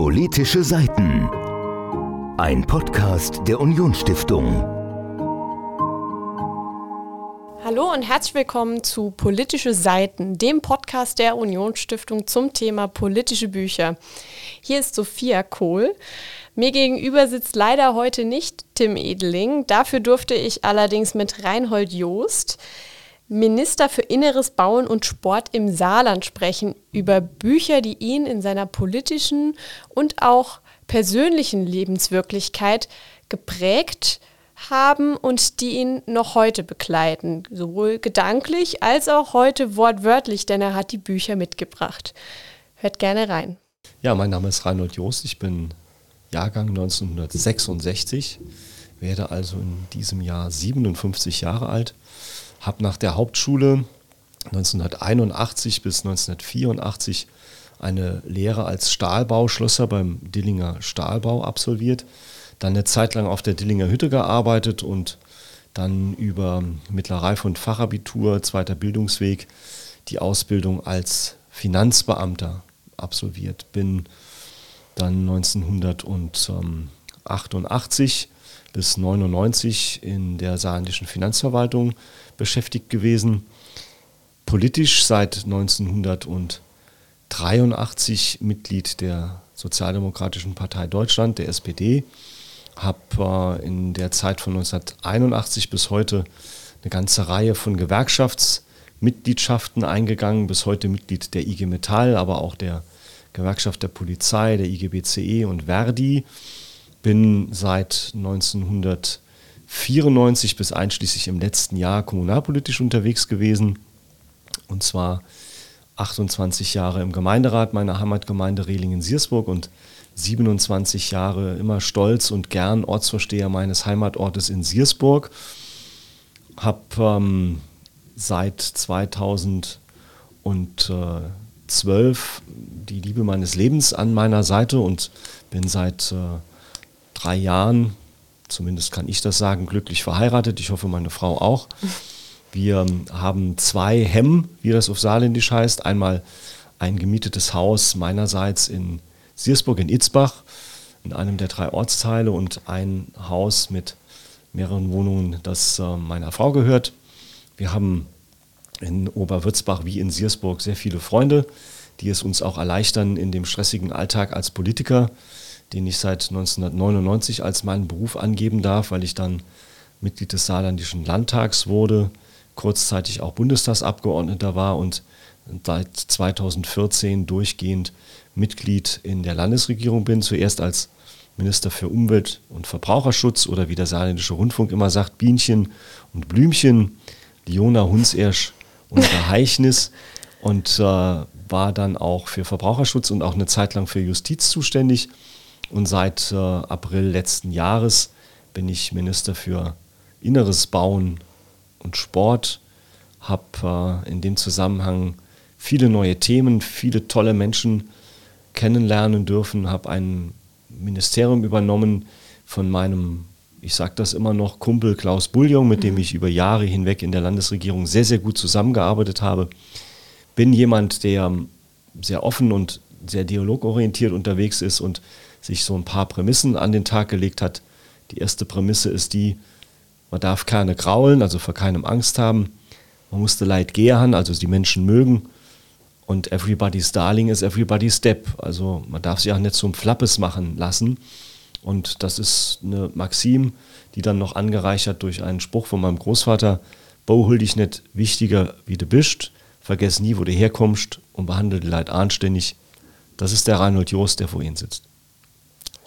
Politische Seiten. Ein Podcast der Unionsstiftung. Hallo und herzlich willkommen zu Politische Seiten, dem Podcast der Unionsstiftung zum Thema politische Bücher. Hier ist Sophia Kohl. Mir gegenüber sitzt leider heute nicht Tim Edeling. Dafür durfte ich allerdings mit Reinhold Joost, Minister für Inneres Bauen und Sport im Saarland sprechen über Bücher, die ihn in seiner politischen und auch persönlichen Lebenswirklichkeit geprägt haben und die ihn noch heute begleiten, sowohl gedanklich als auch heute wortwörtlich, denn er hat die Bücher mitgebracht. Hört gerne rein. Ja, mein Name ist Reinhold Joost, ich bin Jahrgang 1966, werde also in diesem Jahr 57 Jahre alt habe nach der Hauptschule 1981 bis 1984 eine Lehre als Stahlbauschlosser beim Dillinger Stahlbau absolviert, dann eine Zeit lang auf der Dillinger Hütte gearbeitet und dann über Mittlerreife und Fachabitur, zweiter Bildungsweg, die Ausbildung als Finanzbeamter absolviert. Bin dann 1988 bis 99 in der saarländischen Finanzverwaltung beschäftigt gewesen. Politisch seit 1983 Mitglied der Sozialdemokratischen Partei Deutschland, der SPD. Habe äh, in der Zeit von 1981 bis heute eine ganze Reihe von Gewerkschaftsmitgliedschaften eingegangen, bis heute Mitglied der IG Metall, aber auch der Gewerkschaft der Polizei, der IGBCE und Verdi. Bin seit 1900 94 bis einschließlich im letzten Jahr kommunalpolitisch unterwegs gewesen. Und zwar 28 Jahre im Gemeinderat meiner Heimatgemeinde Rehlingen-Siersburg und 27 Jahre immer stolz und gern Ortsvorsteher meines Heimatortes in Siersburg. Habe ähm, seit 2012 die Liebe meines Lebens an meiner Seite und bin seit äh, drei Jahren zumindest kann ich das sagen, glücklich verheiratet. Ich hoffe, meine Frau auch. Wir haben zwei Hemm, wie das auf Saarländisch heißt. Einmal ein gemietetes Haus meinerseits in Siersburg in Itzbach, in einem der drei Ortsteile und ein Haus mit mehreren Wohnungen, das äh, meiner Frau gehört. Wir haben in Oberwürzbach wie in Siersburg sehr viele Freunde, die es uns auch erleichtern in dem stressigen Alltag als Politiker den ich seit 1999 als meinen Beruf angeben darf, weil ich dann Mitglied des Saarländischen Landtags wurde, kurzzeitig auch Bundestagsabgeordneter war und seit 2014 durchgehend Mitglied in der Landesregierung bin. Zuerst als Minister für Umwelt und Verbraucherschutz oder wie der Saarländische Rundfunk immer sagt, Bienchen und Blümchen, Liona Hunsersch und Heichnis und äh, war dann auch für Verbraucherschutz und auch eine Zeit lang für Justiz zuständig und seit äh, April letzten Jahres bin ich Minister für Inneres Bauen und Sport, habe äh, in dem Zusammenhang viele neue Themen, viele tolle Menschen kennenlernen dürfen, habe ein Ministerium übernommen von meinem, ich sage das immer noch, Kumpel Klaus Bullion, mit dem mhm. ich über Jahre hinweg in der Landesregierung sehr, sehr gut zusammengearbeitet habe. Bin jemand, der sehr offen und sehr dialogorientiert unterwegs ist und sich so ein paar Prämissen an den Tag gelegt hat. Die erste Prämisse ist die, man darf keine graulen, also vor keinem Angst haben. Man musste Leid gehen, also die Menschen mögen. Und everybody's darling is everybody's step. Also man darf sich auch nicht zum Flappes machen lassen. Und das ist eine Maxim, die dann noch angereichert durch einen Spruch von meinem Großvater, Bau hol dich nicht wichtiger wie du bist, vergess nie, wo du herkommst und behandle die Leid anständig. Das ist der Reinhold Joost, der vor Ihnen sitzt.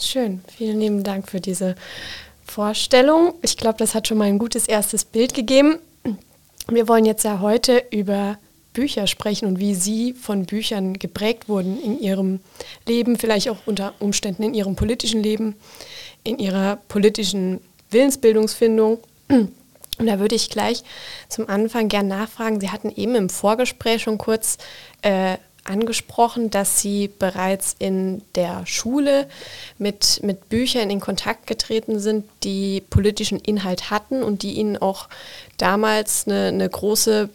Schön, vielen lieben Dank für diese Vorstellung. Ich glaube, das hat schon mal ein gutes erstes Bild gegeben. Wir wollen jetzt ja heute über Bücher sprechen und wie Sie von Büchern geprägt wurden in Ihrem Leben, vielleicht auch unter Umständen in Ihrem politischen Leben, in Ihrer politischen Willensbildungsfindung. Und da würde ich gleich zum Anfang gern nachfragen. Sie hatten eben im Vorgespräch schon kurz äh, angesprochen, dass Sie bereits in der Schule mit, mit Büchern in Kontakt getreten sind, die politischen Inhalt hatten und die Ihnen auch damals eine, eine große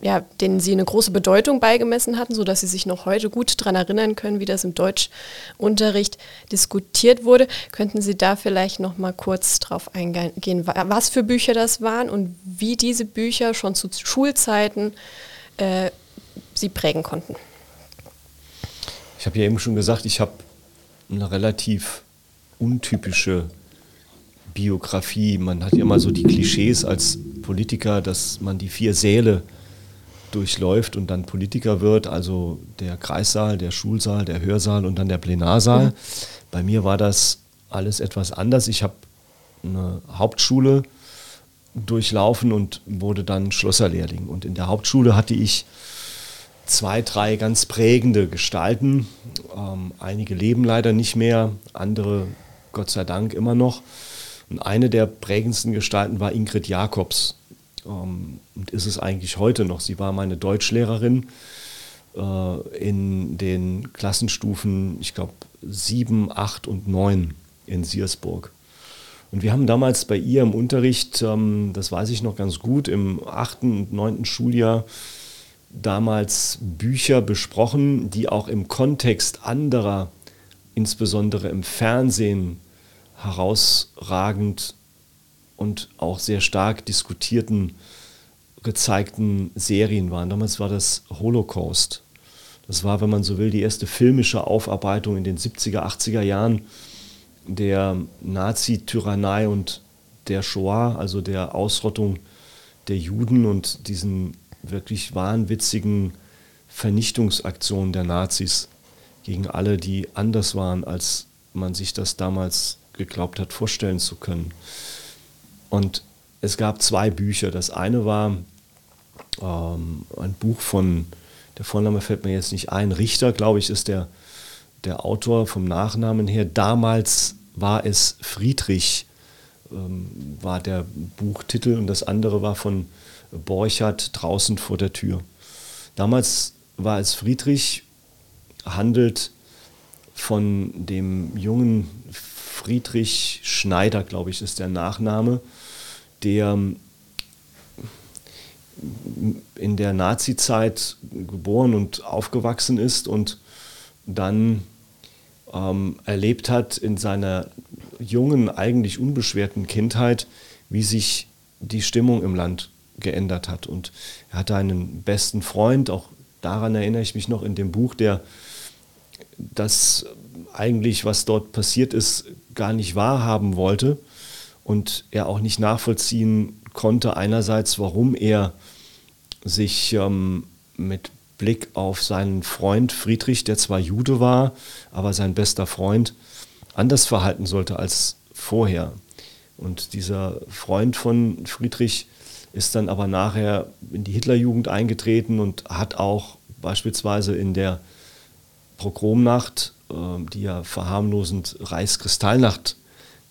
ja, denen sie eine große Bedeutung beigemessen hatten, sodass sie sich noch heute gut daran erinnern können, wie das im Deutschunterricht diskutiert wurde. Könnten Sie da vielleicht noch mal kurz drauf eingehen, was für Bücher das waren und wie diese Bücher schon zu Schulzeiten äh, Sie prägen konnten? Ich habe ja eben schon gesagt, ich habe eine relativ untypische Biografie. Man hat ja immer so die Klischees als Politiker, dass man die vier Säle durchläuft und dann Politiker wird, also der Kreissaal, der Schulsaal, der Hörsaal und dann der Plenarsaal. Mhm. Bei mir war das alles etwas anders. Ich habe eine Hauptschule durchlaufen und wurde dann Schlosserlehrling. Und in der Hauptschule hatte ich zwei, drei ganz prägende Gestalten. Ähm, einige leben leider nicht mehr, andere Gott sei Dank immer noch. Und eine der prägendsten Gestalten war Ingrid Jakobs. Ähm, und ist es eigentlich heute noch. Sie war meine Deutschlehrerin äh, in den Klassenstufen, ich glaube, sieben, acht und neun in Siersburg. Und wir haben damals bei ihr im Unterricht, ähm, das weiß ich noch ganz gut, im achten und neunten Schuljahr damals Bücher besprochen, die auch im Kontext anderer, insbesondere im Fernsehen, herausragend und auch sehr stark diskutierten, gezeigten Serien waren. Damals war das Holocaust. Das war, wenn man so will, die erste filmische Aufarbeitung in den 70er, 80er Jahren der Nazi-Tyrannei und der Shoah, also der Ausrottung der Juden und diesen wirklich wahnwitzigen Vernichtungsaktionen der Nazis gegen alle, die anders waren, als man sich das damals geglaubt hat, vorstellen zu können. Und es gab zwei Bücher. Das eine war ähm, ein Buch von, der Vorname fällt mir jetzt nicht ein, Richter, glaube ich, ist der, der Autor vom Nachnamen her. Damals war es Friedrich, ähm, war der Buchtitel und das andere war von Borchardt draußen vor der Tür. Damals war es Friedrich, handelt von dem jungen Friedrich Schneider, glaube ich, ist der Nachname, der in der Nazi-Zeit geboren und aufgewachsen ist und dann ähm, erlebt hat in seiner jungen, eigentlich unbeschwerten Kindheit, wie sich die Stimmung im Land geändert hat. Und er hatte einen besten Freund, auch daran erinnere ich mich noch in dem Buch, der das eigentlich, was dort passiert ist, gar nicht wahrhaben wollte und er auch nicht nachvollziehen konnte, einerseits, warum er sich ähm, mit Blick auf seinen Freund Friedrich, der zwar Jude war, aber sein bester Freund, anders verhalten sollte als vorher. Und dieser Freund von Friedrich ist dann aber nachher in die Hitlerjugend eingetreten und hat auch beispielsweise in der Pogromnacht, äh, die ja verharmlosend Reichskristallnacht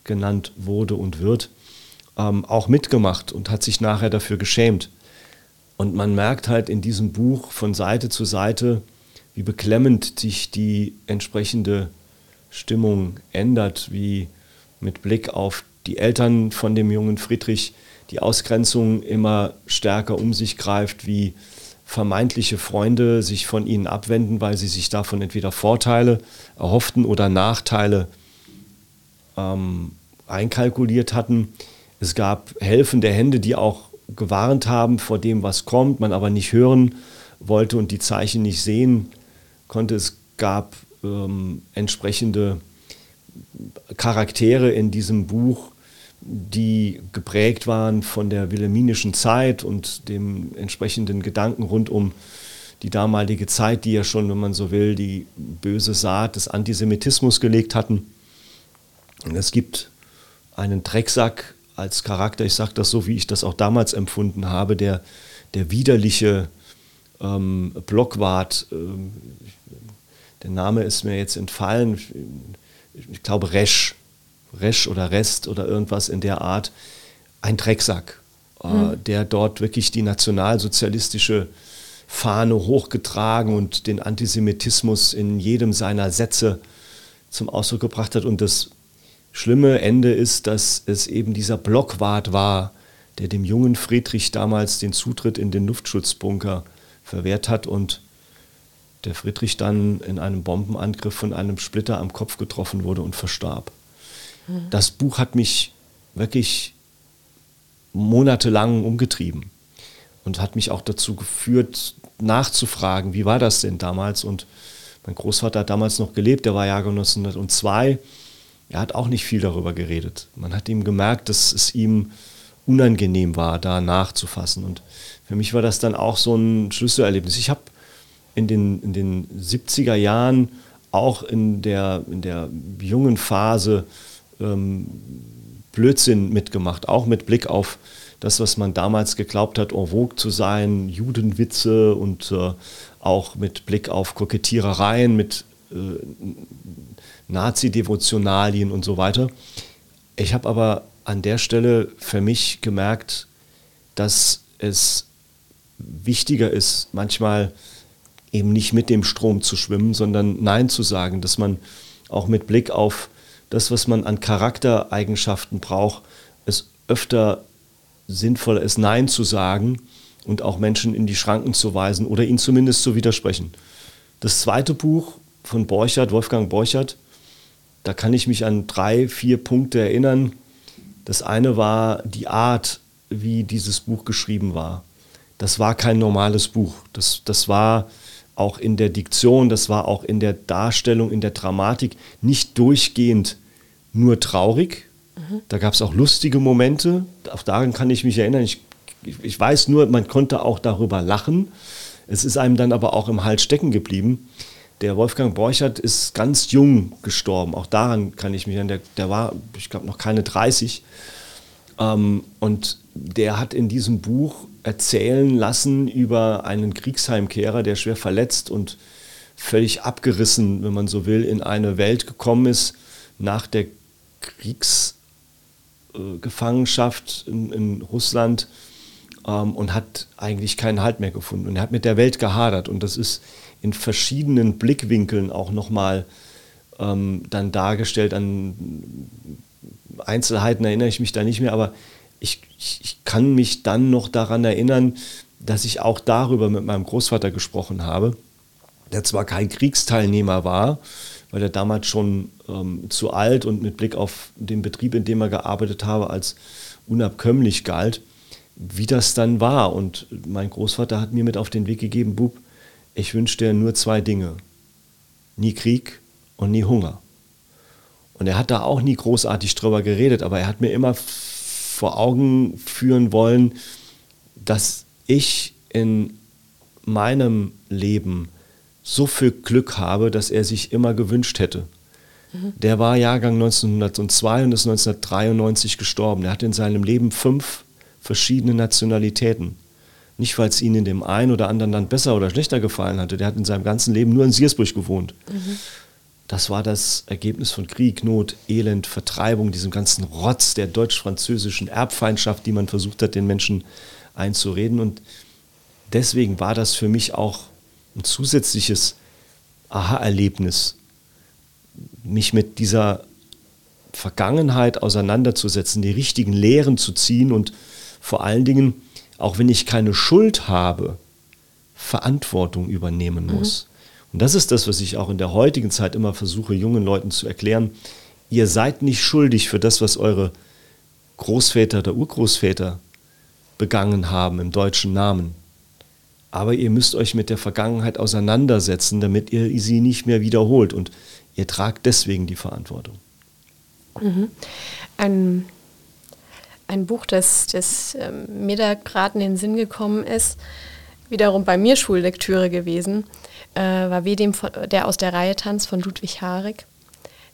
genannt wurde und wird, ähm, auch mitgemacht und hat sich nachher dafür geschämt. Und man merkt halt in diesem Buch von Seite zu Seite, wie beklemmend sich die entsprechende Stimmung ändert, wie mit Blick auf die Eltern von dem jungen Friedrich die Ausgrenzung immer stärker um sich greift, wie vermeintliche Freunde sich von ihnen abwenden, weil sie sich davon entweder Vorteile erhofften oder Nachteile ähm, einkalkuliert hatten. Es gab helfende Hände, die auch gewarnt haben vor dem, was kommt, man aber nicht hören wollte und die Zeichen nicht sehen konnte. Es gab ähm, entsprechende Charaktere in diesem Buch, die geprägt waren von der wilhelminischen Zeit und dem entsprechenden Gedanken rund um die damalige Zeit, die ja schon, wenn man so will, die böse Saat des Antisemitismus gelegt hatten. Und es gibt einen Drecksack als Charakter, ich sage das so, wie ich das auch damals empfunden habe, der, der widerliche ähm, Blockwart, ähm, der Name ist mir jetzt entfallen, ich, ich glaube Resch, Resch oder Rest oder irgendwas in der Art, ein Drecksack, äh, mhm. der dort wirklich die nationalsozialistische Fahne hochgetragen und den Antisemitismus in jedem seiner Sätze zum Ausdruck gebracht hat und das schlimme Ende ist, dass es eben dieser Blockwart war, der dem jungen Friedrich damals den Zutritt in den Luftschutzbunker verwehrt hat und der Friedrich dann in einem Bombenangriff von einem Splitter am Kopf getroffen wurde und verstarb. Das Buch hat mich wirklich monatelang umgetrieben und hat mich auch dazu geführt, nachzufragen, wie war das denn damals? Und mein Großvater hat damals noch gelebt, der war Jahrgang 1902. Er hat auch nicht viel darüber geredet. Man hat ihm gemerkt, dass es ihm unangenehm war, da nachzufassen. Und für mich war das dann auch so ein Schlüsselerlebnis. Ich habe in den, in den 70er Jahren auch in der, in der jungen Phase ähm, Blödsinn mitgemacht, auch mit Blick auf das, was man damals geglaubt hat, en vogue zu sein, Judenwitze und äh, auch mit Blick auf Kokettierereien, mit äh, Nazi-Devotionalien und so weiter. Ich habe aber an der Stelle für mich gemerkt, dass es wichtiger ist, manchmal eben nicht mit dem Strom zu schwimmen, sondern Nein zu sagen, dass man auch mit Blick auf das, was man an Charaktereigenschaften braucht, es öfter sinnvoller ist, Nein zu sagen und auch Menschen in die Schranken zu weisen oder ihnen zumindest zu widersprechen. Das zweite Buch von Borchert, Wolfgang Borchert, da kann ich mich an drei, vier Punkte erinnern. Das eine war die Art, wie dieses Buch geschrieben war. Das war kein normales Buch. Das, das war auch in der Diktion, das war auch in der Darstellung, in der Dramatik nicht durchgehend nur traurig. Mhm. Da gab es auch lustige Momente. Auch daran kann ich mich erinnern. Ich, ich weiß nur, man konnte auch darüber lachen. Es ist einem dann aber auch im Hals stecken geblieben. Der Wolfgang Borchert ist ganz jung gestorben. Auch daran kann ich mich erinnern. Der, der war, ich glaube, noch keine 30. Ähm, und der hat in diesem Buch erzählen lassen über einen Kriegsheimkehrer, der schwer verletzt und völlig abgerissen, wenn man so will, in eine Welt gekommen ist nach der Kriegsgefangenschaft in, in Russland ähm, und hat eigentlich keinen Halt mehr gefunden. Und er hat mit der Welt gehadert und das ist in verschiedenen Blickwinkeln auch nochmal ähm, dann dargestellt. An Einzelheiten erinnere ich mich da nicht mehr, aber ich, ich, kann mich dann noch daran erinnern, dass ich auch darüber mit meinem Großvater gesprochen habe, der zwar kein Kriegsteilnehmer war, weil er damals schon ähm, zu alt und mit Blick auf den Betrieb, in dem er gearbeitet habe, als unabkömmlich galt, wie das dann war. Und mein Großvater hat mir mit auf den Weg gegeben, Bub, ich wünsche dir nur zwei Dinge. Nie Krieg und nie Hunger. Und er hat da auch nie großartig drüber geredet, aber er hat mir immer vor Augen führen wollen, dass ich in meinem Leben so viel Glück habe, dass er sich immer gewünscht hätte. Mhm. Der war Jahrgang 1902 und ist 1993 gestorben. Er hatte in seinem Leben fünf verschiedene Nationalitäten. Nicht, weil es ihm in dem einen oder anderen Land besser oder schlechter gefallen hatte. Der hat in seinem ganzen Leben nur in Siersburg gewohnt. Mhm. Das war das Ergebnis von Krieg, Not, Elend, Vertreibung, diesem ganzen Rotz der deutsch-französischen Erbfeindschaft, die man versucht hat, den Menschen einzureden. Und deswegen war das für mich auch ein zusätzliches Aha-Erlebnis, mich mit dieser Vergangenheit auseinanderzusetzen, die richtigen Lehren zu ziehen und vor allen Dingen auch wenn ich keine Schuld habe, Verantwortung übernehmen muss. Mhm. Und das ist das, was ich auch in der heutigen Zeit immer versuche, jungen Leuten zu erklären. Ihr seid nicht schuldig für das, was eure Großväter oder Urgroßväter begangen haben im deutschen Namen. Aber ihr müsst euch mit der Vergangenheit auseinandersetzen, damit ihr sie nicht mehr wiederholt. Und ihr tragt deswegen die Verantwortung. Mhm. Ein ein Buch, das, das ähm, mir da gerade in den Sinn gekommen ist, wiederum bei mir Schullektüre gewesen, äh, war wie dem, der aus der Reihe Tanz von Ludwig Harig,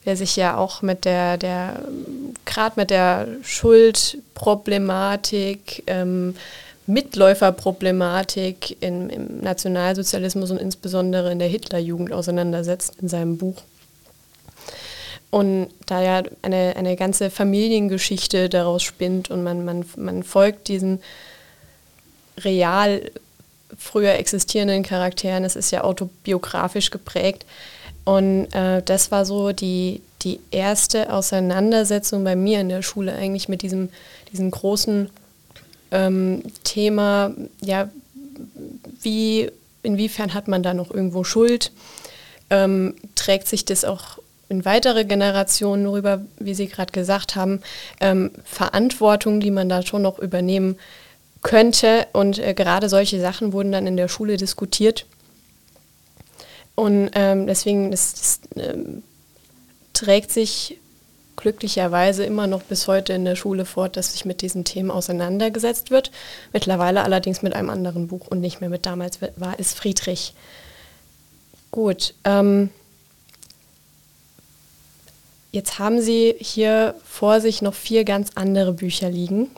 der sich ja auch mit der, der gerade mit der Schuldproblematik, ähm, Mitläuferproblematik in, im Nationalsozialismus und insbesondere in der Hitlerjugend auseinandersetzt in seinem Buch. Und da ja eine, eine ganze Familiengeschichte daraus spinnt und man, man, man folgt diesen real früher existierenden Charakteren, es ist ja autobiografisch geprägt. Und äh, das war so die, die erste Auseinandersetzung bei mir in der Schule eigentlich mit diesem, diesem großen ähm, Thema, ja, wie, inwiefern hat man da noch irgendwo Schuld? Ähm, trägt sich das auch in weitere Generationen rüber, wie Sie gerade gesagt haben, ähm, Verantwortung, die man da schon noch übernehmen könnte. Und äh, gerade solche Sachen wurden dann in der Schule diskutiert. Und ähm, deswegen das, das, ähm, trägt sich glücklicherweise immer noch bis heute in der Schule fort, dass sich mit diesen Themen auseinandergesetzt wird. Mittlerweile allerdings mit einem anderen Buch und nicht mehr mit damals war es Friedrich. Gut. Ähm, jetzt haben Sie hier vor sich noch vier ganz andere Bücher liegen,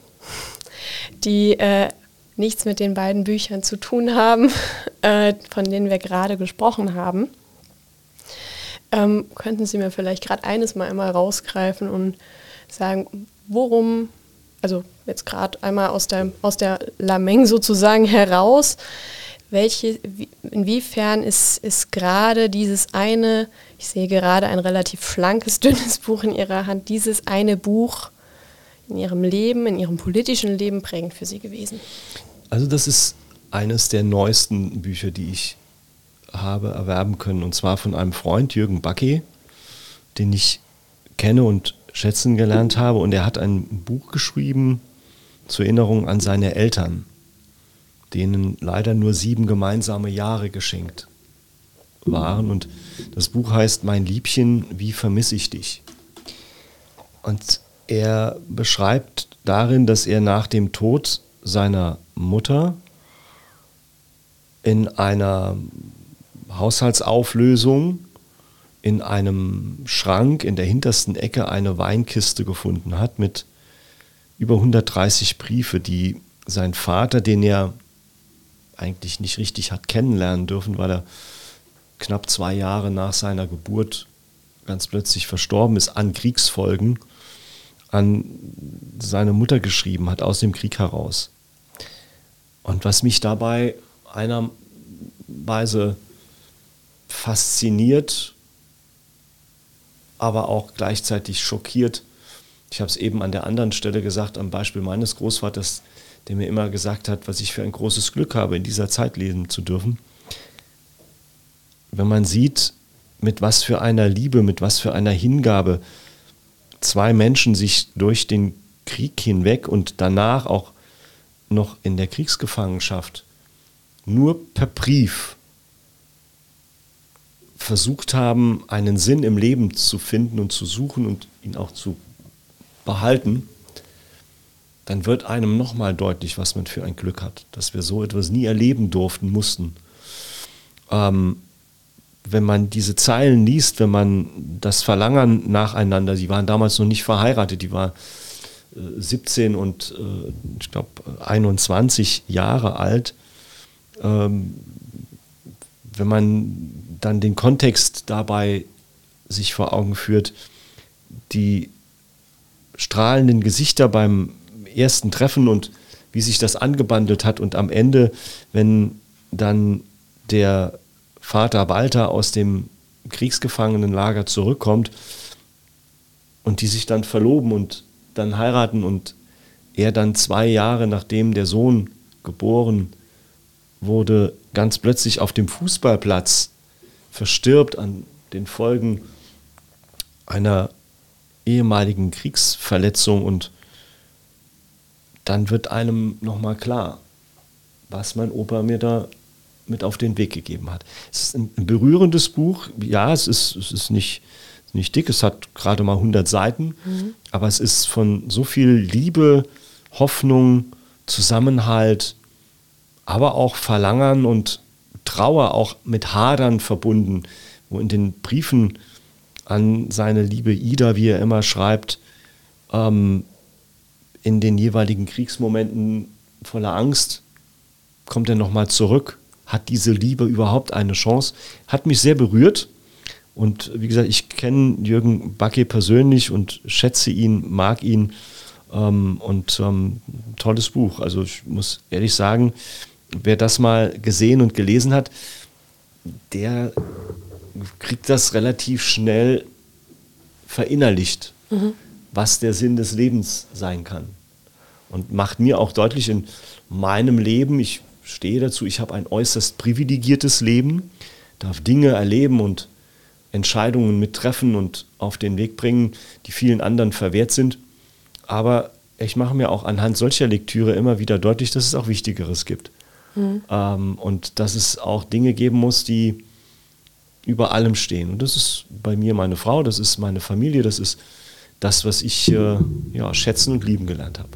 die äh, nichts mit den beiden Büchern zu tun haben, äh, von denen wir gerade gesprochen haben. Ähm, könnten Sie mir vielleicht gerade eines mal einmal rausgreifen und sagen, worum, also jetzt gerade einmal aus der, aus der Lameng sozusagen heraus, welche, inwiefern ist, ist gerade dieses eine, ich sehe gerade ein relativ schlankes, dünnes Buch in Ihrer Hand, dieses eine Buch in Ihrem Leben, in Ihrem politischen Leben prägend für Sie gewesen? Also das ist eines der neuesten Bücher, die ich habe erwerben können. Und zwar von einem Freund, Jürgen Backe, den ich kenne und schätzen gelernt habe. Und er hat ein Buch geschrieben zur Erinnerung an seine Eltern, denen leider nur sieben gemeinsame Jahre geschenkt waren. Und das Buch heißt Mein Liebchen, wie vermisse ich dich? Und er beschreibt darin, dass er nach dem Tod seiner Mutter in einer Haushaltsauflösung in einem Schrank in der hintersten Ecke eine Weinkiste gefunden hat mit über 130 Briefe, die sein Vater, den er eigentlich nicht richtig hat kennenlernen dürfen, weil er knapp zwei Jahre nach seiner Geburt ganz plötzlich verstorben ist an Kriegsfolgen, an seine Mutter geschrieben hat aus dem Krieg heraus. Und was mich dabei einerweise fasziniert, aber auch gleichzeitig schockiert. Ich habe es eben an der anderen Stelle gesagt, am Beispiel meines Großvaters, der mir immer gesagt hat, was ich für ein großes Glück habe, in dieser Zeit leben zu dürfen. Wenn man sieht, mit was für einer Liebe, mit was für einer Hingabe zwei Menschen sich durch den Krieg hinweg und danach auch noch in der Kriegsgefangenschaft nur per Brief versucht haben, einen Sinn im Leben zu finden und zu suchen und ihn auch zu behalten, dann wird einem nochmal deutlich, was man für ein Glück hat, dass wir so etwas nie erleben durften, mussten. Ähm, wenn man diese Zeilen liest, wenn man das Verlangen nacheinander, sie waren damals noch nicht verheiratet, die war äh, 17 und äh, ich glaube 21 Jahre alt, ähm, wenn man dann den Kontext dabei sich vor Augen führt, die strahlenden Gesichter beim ersten Treffen und wie sich das angebandelt hat und am Ende, wenn dann der Vater Walter aus dem Kriegsgefangenenlager zurückkommt und die sich dann verloben und dann heiraten und er dann zwei Jahre nachdem der Sohn geboren wurde, ganz plötzlich auf dem Fußballplatz verstirbt an den Folgen einer ehemaligen Kriegsverletzung und dann wird einem nochmal klar, was mein Opa mir da mit auf den Weg gegeben hat. Es ist ein berührendes Buch, ja, es ist, es ist nicht, nicht dick, es hat gerade mal 100 Seiten, mhm. aber es ist von so viel Liebe, Hoffnung, Zusammenhalt, aber auch Verlangen und Trauer auch mit Hadern verbunden, wo in den Briefen an seine liebe Ida, wie er immer schreibt, ähm, in den jeweiligen Kriegsmomenten voller Angst kommt er nochmal zurück. Hat diese Liebe überhaupt eine Chance? Hat mich sehr berührt. Und wie gesagt, ich kenne Jürgen Backe persönlich und schätze ihn, mag ihn. Ähm, und ähm, tolles Buch. Also ich muss ehrlich sagen, wer das mal gesehen und gelesen hat, der kriegt das relativ schnell verinnerlicht, mhm. was der Sinn des Lebens sein kann. und macht mir auch deutlich in meinem Leben, ich stehe dazu, ich habe ein äußerst privilegiertes Leben, darf Dinge erleben und Entscheidungen mittreffen und auf den Weg bringen, die vielen anderen verwehrt sind. Aber ich mache mir auch anhand solcher Lektüre immer wieder deutlich, dass es auch Wichtigeres gibt. Mhm. Ähm, und dass es auch Dinge geben muss, die über allem stehen. Und das ist bei mir meine Frau, das ist meine Familie, das ist das, was ich äh, ja, schätzen und lieben gelernt habe.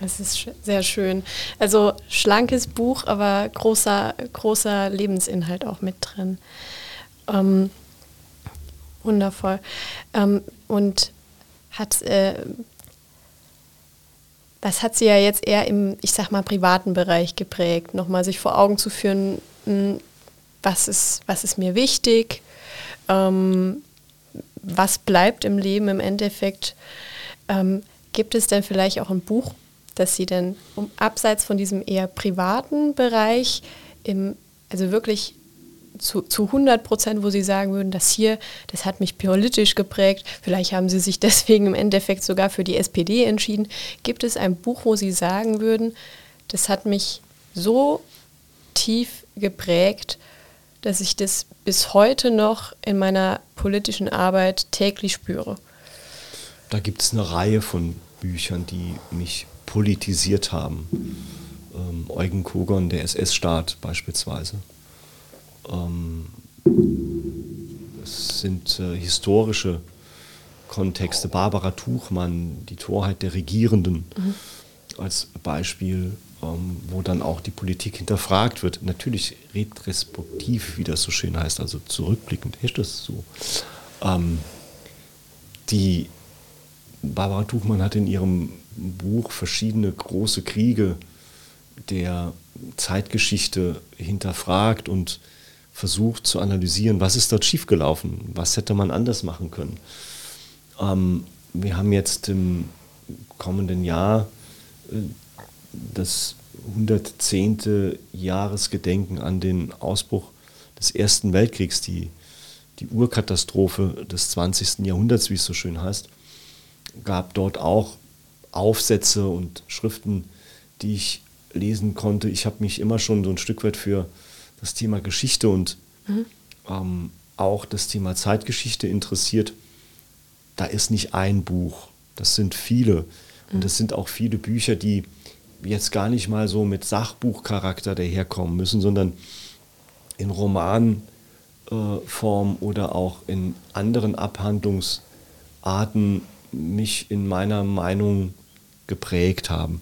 Das ist sehr schön. Also schlankes Buch, aber großer, großer Lebensinhalt auch mit drin. Ähm, wundervoll. Ähm, und hat, äh, das hat sie ja jetzt eher im, ich sag mal, privaten Bereich geprägt, nochmal sich vor Augen zu führen, mh, hm, was, ist, was ist mir wichtig, ähm, was bleibt im Leben im Endeffekt. Ähm, gibt es denn vielleicht auch ein Buch, dass sie dann um, abseits von diesem eher privaten Bereich, im, also wirklich zu, zu 100 Prozent, wo sie sagen würden, das hier, das hat mich politisch geprägt, vielleicht haben sie sich deswegen im Endeffekt sogar für die SPD entschieden. Gibt es ein Buch, wo sie sagen würden, das hat mich so tief geprägt, dass ich das bis heute noch in meiner politischen Arbeit täglich spüre? Da gibt es eine Reihe von Büchern, die mich politisiert haben. Ähm, Eugen Kogon, der SS-Staat beispielsweise. Ähm, es sind äh, historische Kontexte. Barbara Tuchmann, die Torheit der Regierenden mhm. als Beispiel, ähm, wo dann auch die Politik hinterfragt wird. Natürlich retrospektiv, wie das so schön heißt, also zurückblickend ist das so. Ähm, die Barbara Tuchmann hat in ihrem Buch verschiedene große Kriege der Zeitgeschichte hinterfragt und versucht zu analysieren, was ist dort schiefgelaufen, was hätte man anders machen können. Ähm, wir haben jetzt im kommenden Jahr äh, das 110. Jahresgedenken an den Ausbruch des Ersten Weltkriegs, die, die Urkatastrophe des 20. Jahrhunderts, wie es so schön heißt, gab dort auch Aufsätze und Schriften, die ich lesen konnte. Ich habe mich immer schon so ein Stück weit für das Thema Geschichte und mhm. ähm, auch das Thema Zeitgeschichte interessiert. Da ist nicht ein Buch, das sind viele. Und es sind auch viele Bücher, die jetzt gar nicht mal so mit Sachbuchcharakter daherkommen müssen, sondern in Romanform äh, oder auch in anderen Abhandlungsarten mich in meiner Meinung geprägt haben.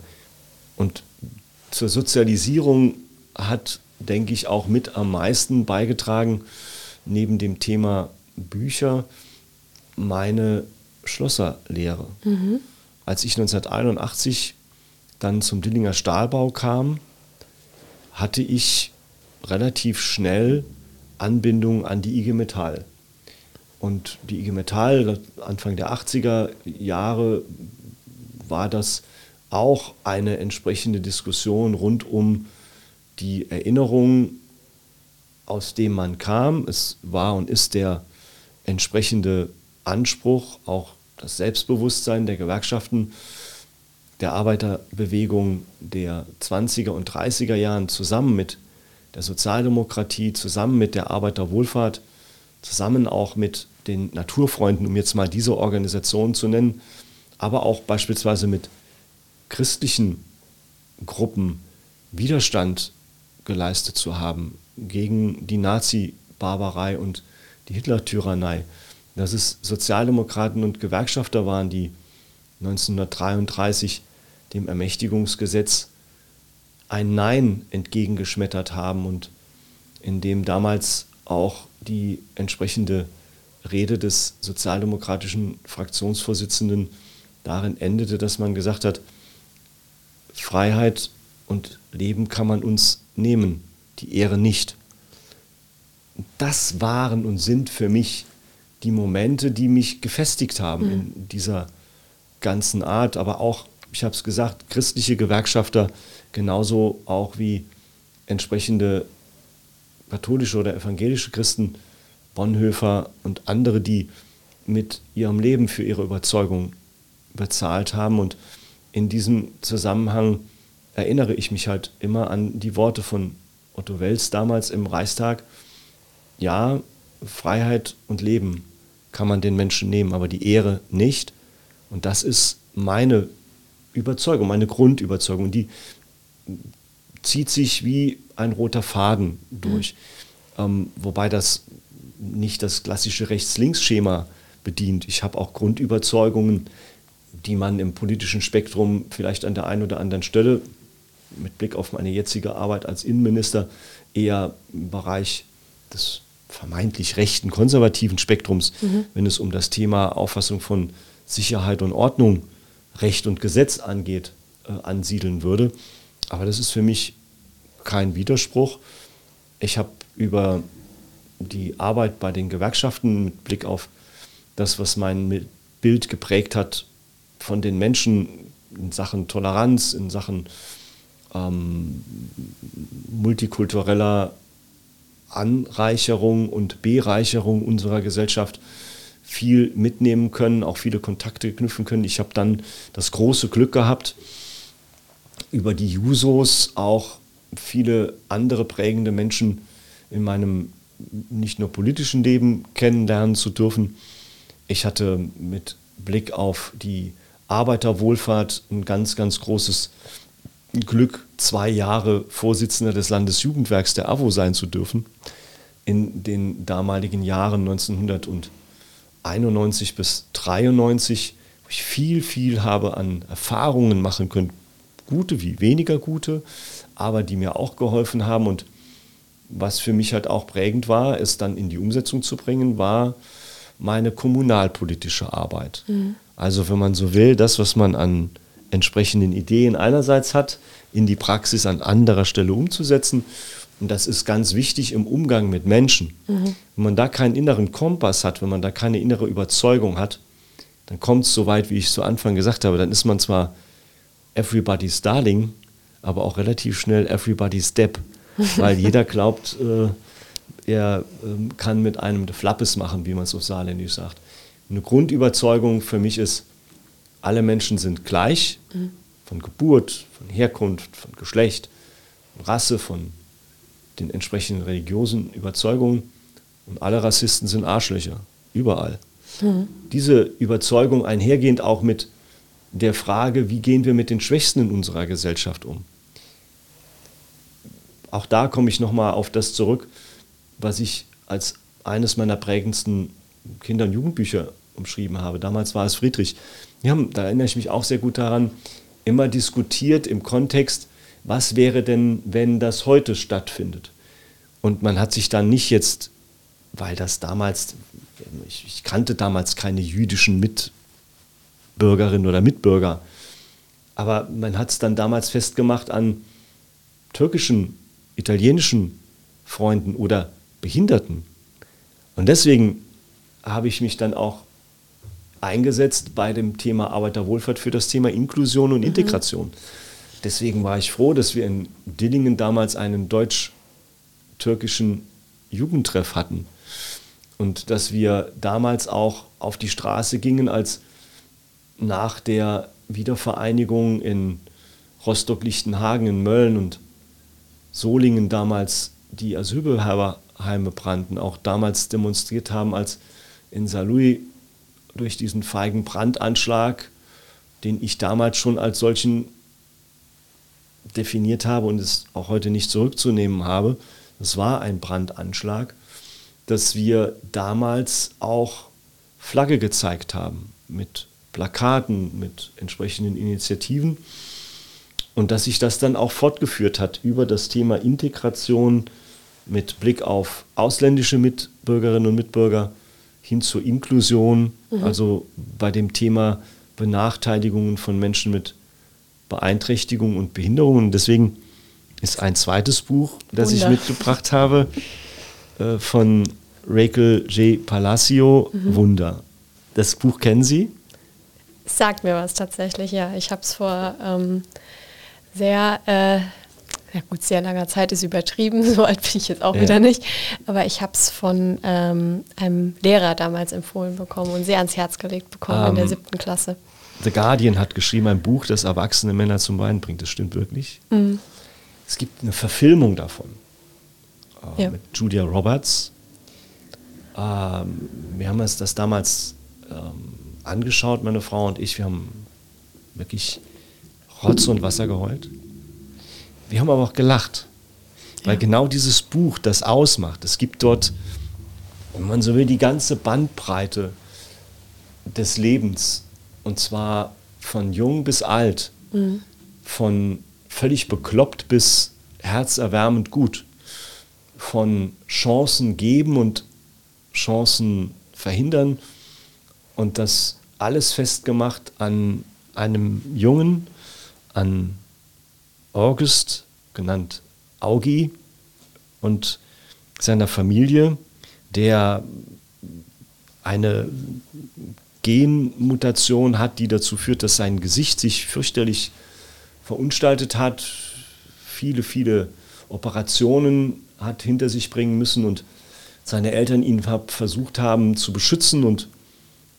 Und zur Sozialisierung hat, denke ich, auch mit am meisten beigetragen, neben dem Thema Bücher, meine Schlosserlehre. Mhm. Als ich 1981 dann zum Dillinger Stahlbau kam, hatte ich relativ schnell Anbindung an die IG Metall. Und die IG Metall, Anfang der 80er Jahre, war das auch eine entsprechende Diskussion rund um die Erinnerung, aus dem man kam. Es war und ist der entsprechende Anspruch, auch das Selbstbewusstsein der Gewerkschaften, der Arbeiterbewegung der 20er und 30er Jahren zusammen mit der Sozialdemokratie, zusammen mit der Arbeiterwohlfahrt, zusammen auch mit den Naturfreunden, um jetzt mal diese Organisation zu nennen, aber auch beispielsweise mit christlichen Gruppen Widerstand geleistet zu haben gegen die Nazi-Barbarei und die Hitler-Tyrannei. Dass es Sozialdemokraten und Gewerkschafter waren, die 1933 dem Ermächtigungsgesetz ein Nein entgegengeschmettert haben und in dem damals auch die entsprechende Rede des sozialdemokratischen Fraktionsvorsitzenden darin endete, dass man gesagt hat, Freiheit und Leben kann man uns nehmen, die Ehre nicht. Das waren und sind für mich die Momente, die mich gefestigt haben mhm. in dieser ganzen Art, aber auch, ich habe es gesagt, christliche Gewerkschafter genauso auch wie entsprechende katholische oder evangelische Christen, Bonhoeffer und andere, die mit ihrem Leben für ihre Überzeugung bezahlt haben. Und in diesem Zusammenhang erinnere ich mich halt immer an die Worte von Otto Wels damals im Reichstag. Ja, Freiheit und Leben kann man den Menschen nehmen, aber die Ehre nicht. Und das ist meine Überzeugung, meine Grundüberzeugung. Die zieht sich wie ein roter Faden durch. Mhm. Ähm, wobei das nicht das klassische Rechts-Links-Schema bedient. Ich habe auch Grundüberzeugungen, die man im politischen Spektrum vielleicht an der einen oder anderen Stelle mit Blick auf meine jetzige Arbeit als Innenminister eher im Bereich des vermeintlich rechten konservativen Spektrums, mhm. wenn es um das Thema Auffassung von Sicherheit und Ordnung, Recht und Gesetz angeht, äh, ansiedeln würde. Aber das ist für mich kein Widerspruch. Ich habe über die Arbeit bei den Gewerkschaften mit Blick auf das, was mein Bild geprägt hat von den Menschen in Sachen Toleranz, in Sachen ähm, multikultureller Anreicherung und Bereicherung unserer Gesellschaft viel mitnehmen können, auch viele Kontakte knüpfen können. Ich habe dann das große Glück gehabt, über die Jusos auch viele andere prägende Menschen in meinem nicht nur politischen Leben kennenlernen zu dürfen. Ich hatte mit Blick auf die Arbeiterwohlfahrt ein ganz, ganz großes Glück, zwei Jahre Vorsitzender des Landesjugendwerks der AWO sein zu dürfen. In den damaligen Jahren 1991 bis 1993, wo ich viel, viel habe an Erfahrungen machen können, gute wie weniger gute, aber die mir auch geholfen haben. Und was für mich halt auch prägend war, es dann in die Umsetzung zu bringen, war meine kommunalpolitische Arbeit. Mhm. Also wenn man so will, das, was man an entsprechenden Ideen einerseits hat, in die Praxis an anderer Stelle umzusetzen. Und das ist ganz wichtig im Umgang mit Menschen. Mhm. Wenn man da keinen inneren Kompass hat, wenn man da keine innere Überzeugung hat, dann kommt es so weit, wie ich zu Anfang gesagt habe, dann ist man zwar everybody's darling, aber auch relativ schnell everybody's step, weil jeder glaubt, äh, er äh, kann mit einem Flappes machen, wie man es auf Saarländisch sagt. Eine Grundüberzeugung für mich ist, alle Menschen sind gleich, mhm. von Geburt, von Herkunft, von Geschlecht, von Rasse, von den entsprechenden religiösen Überzeugungen. Und alle Rassisten sind Arschlöcher, überall. Mhm. Diese Überzeugung einhergehend auch mit der Frage, wie gehen wir mit den Schwächsten in unserer Gesellschaft um. Auch da komme ich nochmal auf das zurück, was ich als eines meiner prägendsten Kinder- und Jugendbücher umschrieben habe. Damals war es Friedrich. Wir da erinnere ich mich auch sehr gut daran, immer diskutiert im Kontext, was wäre denn, wenn das heute stattfindet. Und man hat sich dann nicht jetzt, weil das damals, ich, ich kannte damals keine jüdischen Mitbürgerinnen oder Mitbürger, aber man hat es dann damals festgemacht an türkischen, italienischen Freunden oder Behinderten. Und deswegen habe ich mich dann auch eingesetzt bei dem Thema Arbeiterwohlfahrt für das Thema Inklusion und mhm. Integration. Deswegen war ich froh, dass wir in Dillingen damals einen deutsch-türkischen Jugendtreff hatten und dass wir damals auch auf die Straße gingen, als nach der Wiedervereinigung in Rostock-Lichtenhagen, in Mölln und Solingen damals die Asylbewerberheime brannten, auch damals demonstriert haben, als in Saarlouis durch diesen feigen Brandanschlag, den ich damals schon als solchen definiert habe und es auch heute nicht zurückzunehmen habe. Es war ein Brandanschlag, dass wir damals auch Flagge gezeigt haben mit Plakaten, mit entsprechenden Initiativen und dass sich das dann auch fortgeführt hat über das Thema Integration mit Blick auf ausländische Mitbürgerinnen und Mitbürger hin zur Inklusion, mhm. also bei dem Thema Benachteiligungen von Menschen mit Beeinträchtigungen und Behinderungen. Deswegen ist ein zweites Buch, das Wunder. ich mitgebracht habe, äh, von Rachel J. Palacio, mhm. Wunder. Das Buch kennen Sie? Sagt mir was tatsächlich, ja. Ich habe es vor ähm, sehr äh, ja gut, sehr langer Zeit ist übertrieben, so alt bin ich jetzt auch ja. wieder nicht. Aber ich habe es von ähm, einem Lehrer damals empfohlen bekommen und sehr ans Herz gelegt bekommen ähm, in der ähm, siebten Klasse. The Guardian hat geschrieben, ein Buch, das erwachsene Männer zum Weinen bringt. Das stimmt wirklich. Mhm. Es gibt eine Verfilmung davon äh, ja. mit Julia Roberts. Ähm, wir haben uns das damals ähm, angeschaut, meine Frau und ich. Wir haben wirklich Rotz und Wasser geheult. Wir haben aber auch gelacht, weil genau dieses Buch das ausmacht. Es gibt dort, wenn man so will, die ganze Bandbreite des Lebens. Und zwar von jung bis alt, mhm. von völlig bekloppt bis herzerwärmend gut, von Chancen geben und Chancen verhindern und das alles festgemacht an einem Jungen, an August, genannt Augi, und seiner Familie, der eine Genmutation hat, die dazu führt, dass sein Gesicht sich fürchterlich verunstaltet hat, viele, viele Operationen hat hinter sich bringen müssen und seine Eltern ihn versucht haben zu beschützen und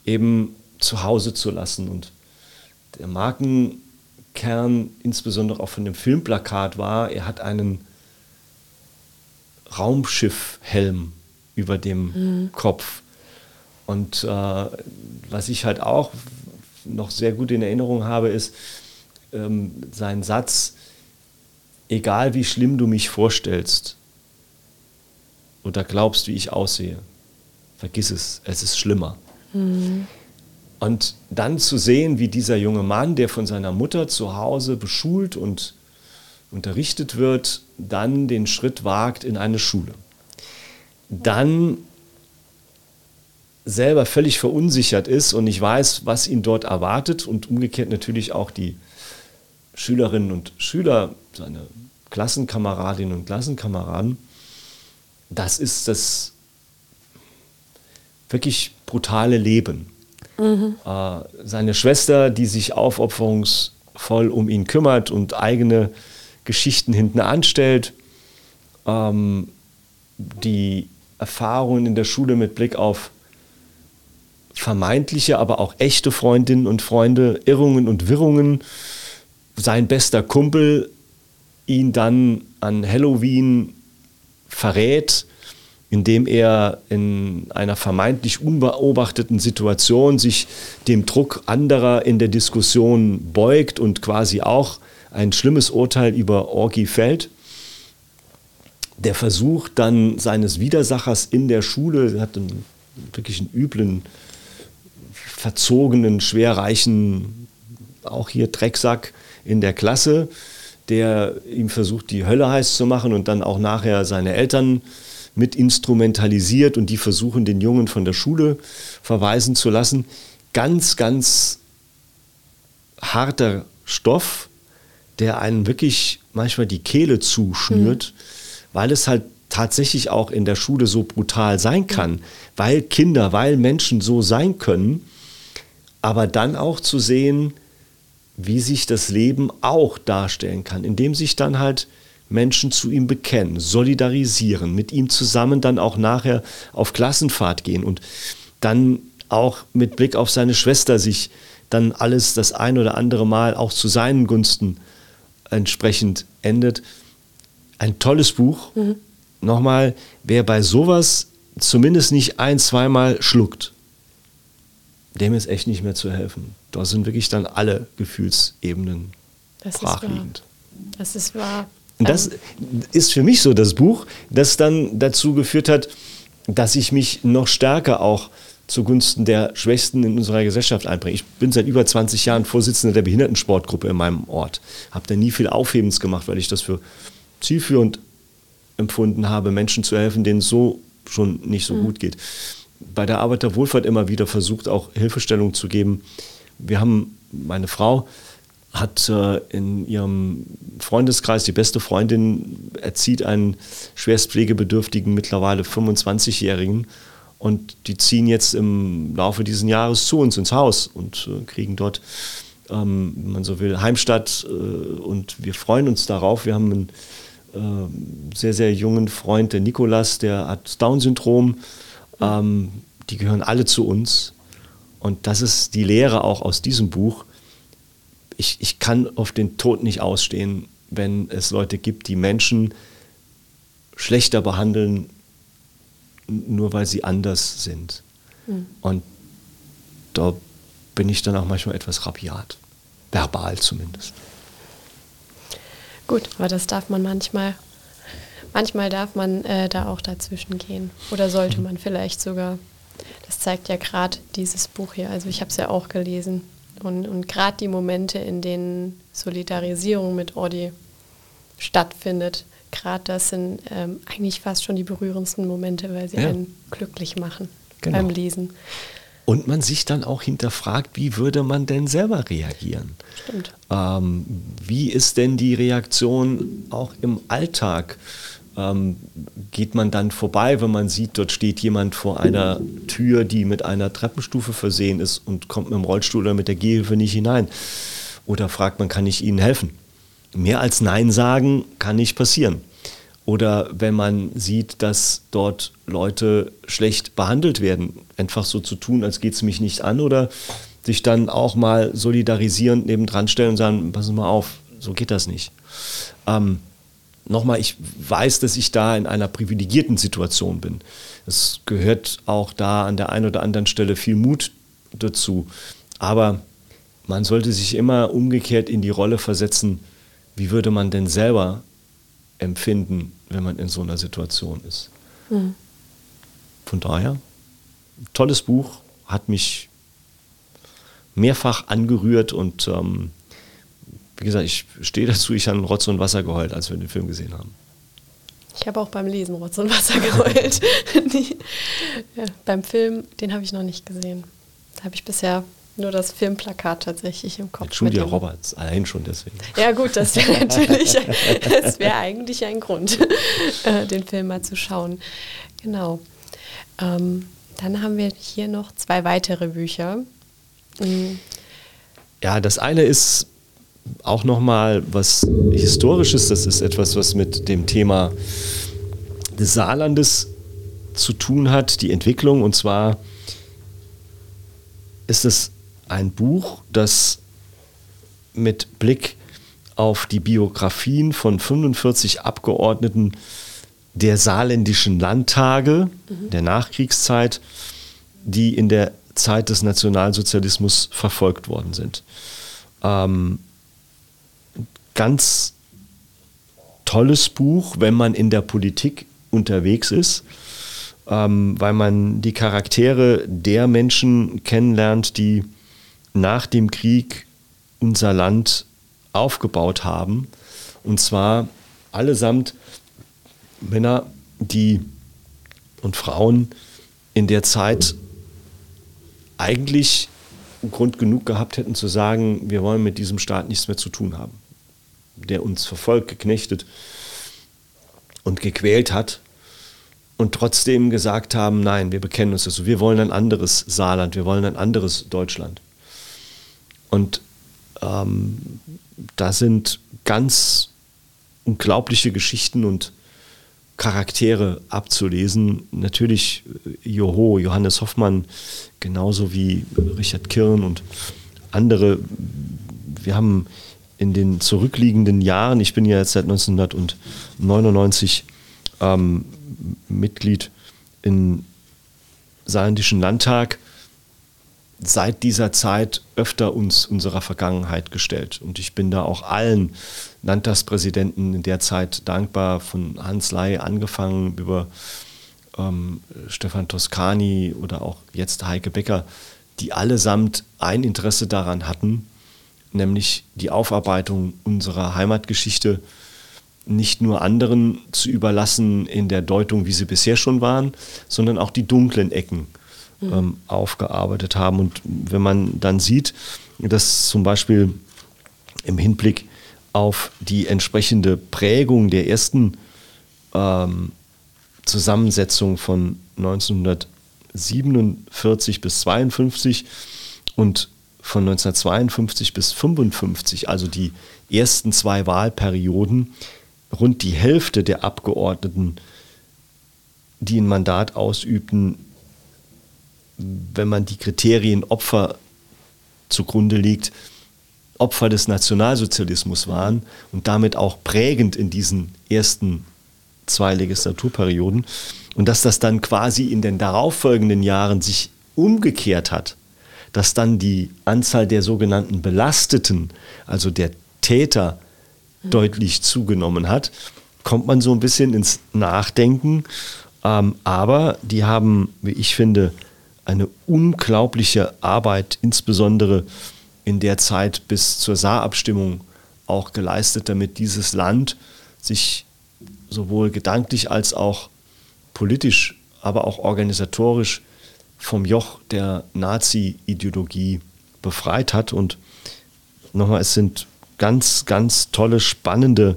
eben zu Hause zu lassen. Und der Markenkern, insbesondere auch von dem Filmplakat, war, er hat einen Raumschiffhelm über dem mhm. Kopf. Und äh, was ich halt auch noch sehr gut in Erinnerung habe, ist ähm, sein Satz, egal wie schlimm du mich vorstellst oder glaubst, wie ich aussehe, vergiss es, es ist schlimmer. Mhm. Und dann zu sehen, wie dieser junge Mann, der von seiner Mutter zu Hause beschult und unterrichtet wird, dann den Schritt wagt in eine Schule. Dann selber völlig verunsichert ist und nicht weiß, was ihn dort erwartet und umgekehrt natürlich auch die Schülerinnen und Schüler, seine Klassenkameradinnen und Klassenkameraden, das ist das wirklich brutale Leben. Mhm. Äh, seine Schwester, die sich aufopferungsvoll um ihn kümmert und eigene Geschichten hinten anstellt, ähm, die Erfahrungen in der Schule mit Blick auf vermeintliche, aber auch echte Freundinnen und Freunde, Irrungen und Wirrungen, sein bester Kumpel ihn dann an Halloween verrät, indem er in einer vermeintlich unbeobachteten Situation sich dem Druck anderer in der Diskussion beugt und quasi auch ein schlimmes Urteil über Orgi fällt. Der Versuch dann seines Widersachers in der Schule, er hat einen wirklich einen üblen, verzogenen, schwerreichen, auch hier Drecksack in der Klasse, der ihm versucht, die Hölle heiß zu machen und dann auch nachher seine Eltern mit instrumentalisiert und die versuchen, den Jungen von der Schule verweisen zu lassen. Ganz, ganz harter Stoff, der einen wirklich manchmal die Kehle zuschnürt, mhm. weil es halt tatsächlich auch in der Schule so brutal sein kann, weil Kinder, weil Menschen so sein können, aber dann auch zu sehen, wie sich das Leben auch darstellen kann, indem sich dann halt Menschen zu ihm bekennen, solidarisieren, mit ihm zusammen dann auch nachher auf Klassenfahrt gehen und dann auch mit Blick auf seine Schwester sich dann alles das ein oder andere Mal auch zu seinen Gunsten entsprechend endet. Ein tolles Buch. Mhm. Nochmal, wer bei sowas zumindest nicht ein, zweimal schluckt, dem ist echt nicht mehr zu helfen. Da sind wirklich dann alle Gefühlsebenen das brachliegend. Ist das ist wahr. Und das ist für mich so das Buch, das dann dazu geführt hat, dass ich mich noch stärker auch zugunsten der Schwächsten in unserer Gesellschaft einbringe. Ich bin seit über 20 Jahren Vorsitzender der Behindertensportgruppe in meinem Ort. Habe da nie viel Aufhebens gemacht, weil ich das für zielführend empfunden habe, Menschen zu helfen, denen es so schon nicht so mhm. gut geht. Bei der Arbeiterwohlfahrt immer wieder versucht, auch Hilfestellung zu geben. Wir haben, meine Frau hat äh, in ihrem Freundeskreis, die beste Freundin erzieht einen schwerstpflegebedürftigen, mittlerweile 25-Jährigen und die ziehen jetzt im Laufe dieses Jahres zu uns ins Haus und äh, kriegen dort, ähm, wenn man so will, Heimstatt. Äh, und wir freuen uns darauf. Wir haben einen äh, sehr, sehr jungen Freund, der Nikolas, der hat Down-Syndrom. Ähm, die gehören alle zu uns. Und das ist die Lehre auch aus diesem Buch. Ich, ich kann auf den Tod nicht ausstehen, wenn es Leute gibt, die Menschen schlechter behandeln, nur weil sie anders sind. Mhm. Und da bin ich dann auch manchmal etwas rabiat. Verbal zumindest. Gut, aber das darf man manchmal. Manchmal darf man äh, da auch dazwischen gehen. Oder sollte man vielleicht sogar. Das zeigt ja gerade dieses Buch hier. Also ich habe es ja auch gelesen. Und, und gerade die Momente, in denen Solidarisierung mit Odi stattfindet, gerade das sind ähm, eigentlich fast schon die berührendsten Momente, weil sie ja. einen glücklich machen genau. beim Lesen. Und man sich dann auch hinterfragt, wie würde man denn selber reagieren? Stimmt. Ähm, wie ist denn die Reaktion auch im Alltag? Ähm, geht man dann vorbei, wenn man sieht, dort steht jemand vor einer Tür, die mit einer Treppenstufe versehen ist und kommt mit dem Rollstuhl oder mit der Gehhilfe nicht hinein? Oder fragt man, kann ich Ihnen helfen? Mehr als Nein sagen kann nicht passieren. Oder wenn man sieht, dass dort Leute schlecht behandelt werden, einfach so zu tun, als geht es mich nicht an oder sich dann auch mal solidarisierend nebendran stellen und sagen, passen Sie mal auf, so geht das nicht. Ähm, Nochmal, ich weiß, dass ich da in einer privilegierten Situation bin. Es gehört auch da an der einen oder anderen Stelle viel Mut dazu. Aber man sollte sich immer umgekehrt in die Rolle versetzen, wie würde man denn selber empfinden, wenn man in so einer Situation ist. Mhm. Von daher, tolles Buch, hat mich mehrfach angerührt und ähm, wie gesagt, ich stehe dazu, ich habe Rotz und Wasser geheult, als wir den Film gesehen haben. Ich habe auch beim Lesen Rotz und Wasser geheult. ja, beim Film, den habe ich noch nicht gesehen. Da habe ich bisher nur das Filmplakat tatsächlich im Kopf. Mit Julia Roberts, allein schon deswegen. Ja gut, das wäre natürlich, das wäre eigentlich ein Grund, äh, den Film mal zu schauen. Genau. Ähm, dann haben wir hier noch zwei weitere Bücher. Mhm. Ja, das eine ist auch nochmal was Historisches. Das ist etwas, was mit dem Thema des Saarlandes zu tun hat, die Entwicklung. Und zwar ist es ein Buch, das mit Blick auf die Biografien von 45 Abgeordneten der saarländischen Landtage mhm. der Nachkriegszeit, die in der Zeit des Nationalsozialismus verfolgt worden sind. Ähm, ganz tolles Buch, wenn man in der Politik unterwegs ist, ähm, weil man die Charaktere der Menschen kennenlernt, die nach dem Krieg unser Land aufgebaut haben. Und zwar allesamt Männer, die und Frauen in der Zeit eigentlich Grund genug gehabt hätten zu sagen, wir wollen mit diesem Staat nichts mehr zu tun haben, der uns verfolgt, geknechtet und gequält hat und trotzdem gesagt haben, nein, wir bekennen uns dazu, wir wollen ein anderes Saarland, wir wollen ein anderes Deutschland. Und ähm, da sind ganz unglaubliche Geschichten und Charaktere abzulesen. Natürlich äh, Joho, Johannes Hoffmann, genauso wie Richard Kirn und andere. Wir haben in den zurückliegenden Jahren, ich bin ja jetzt seit 1999 ähm, Mitglied im Saarländischen Landtag, seit dieser Zeit öfter uns unserer Vergangenheit gestellt. Und ich bin da auch allen Landtagspräsidenten in der Zeit dankbar, von Hans Ley angefangen über ähm, Stefan Toscani oder auch jetzt Heike Becker, die allesamt ein Interesse daran hatten, nämlich die Aufarbeitung unserer Heimatgeschichte nicht nur anderen zu überlassen in der Deutung, wie sie bisher schon waren, sondern auch die dunklen Ecken mhm. ähm, aufgearbeitet haben. Und wenn man dann sieht, dass zum Beispiel im Hinblick auf die entsprechende Prägung der ersten ähm, Zusammensetzung von 1947 bis 52 und von 1952 bis 55, also die ersten zwei Wahlperioden, rund die Hälfte der Abgeordneten, die ein Mandat ausübten, wenn man die Kriterien Opfer zugrunde liegt, Opfer des Nationalsozialismus waren und damit auch prägend in diesen ersten zwei Legislaturperioden. Und dass das dann quasi in den darauffolgenden Jahren sich umgekehrt hat, dass dann die Anzahl der sogenannten Belasteten, also der Täter, mhm. deutlich zugenommen hat, kommt man so ein bisschen ins Nachdenken. Ähm, aber die haben, wie ich finde, eine unglaubliche Arbeit, insbesondere in der Zeit bis zur Saarabstimmung auch geleistet, damit dieses Land sich sowohl gedanklich als auch politisch, aber auch organisatorisch vom Joch der Nazi-Ideologie befreit hat. Und nochmal, es sind ganz, ganz tolle, spannende,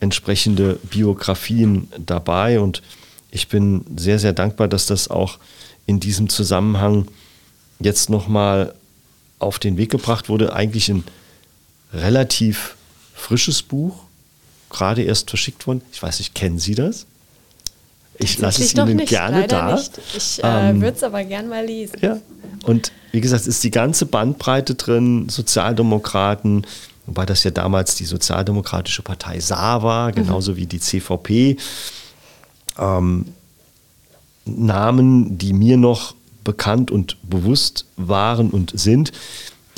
entsprechende Biografien dabei. Und ich bin sehr, sehr dankbar, dass das auch in diesem Zusammenhang jetzt nochmal auf den Weg gebracht wurde. Eigentlich ein relativ frisches Buch, gerade erst verschickt worden. Ich weiß nicht, kennen Sie das? Ich lasse es Ihnen nicht, gerne da. Nicht. Ich äh, ähm, würde es aber gerne mal lesen. Ja. Und wie gesagt, ist die ganze Bandbreite drin, Sozialdemokraten, wobei das ja damals die Sozialdemokratische Partei Saar war, mhm. genauso mhm. wie die CVP. Ähm, Namen, die mir noch bekannt und bewusst waren und sind,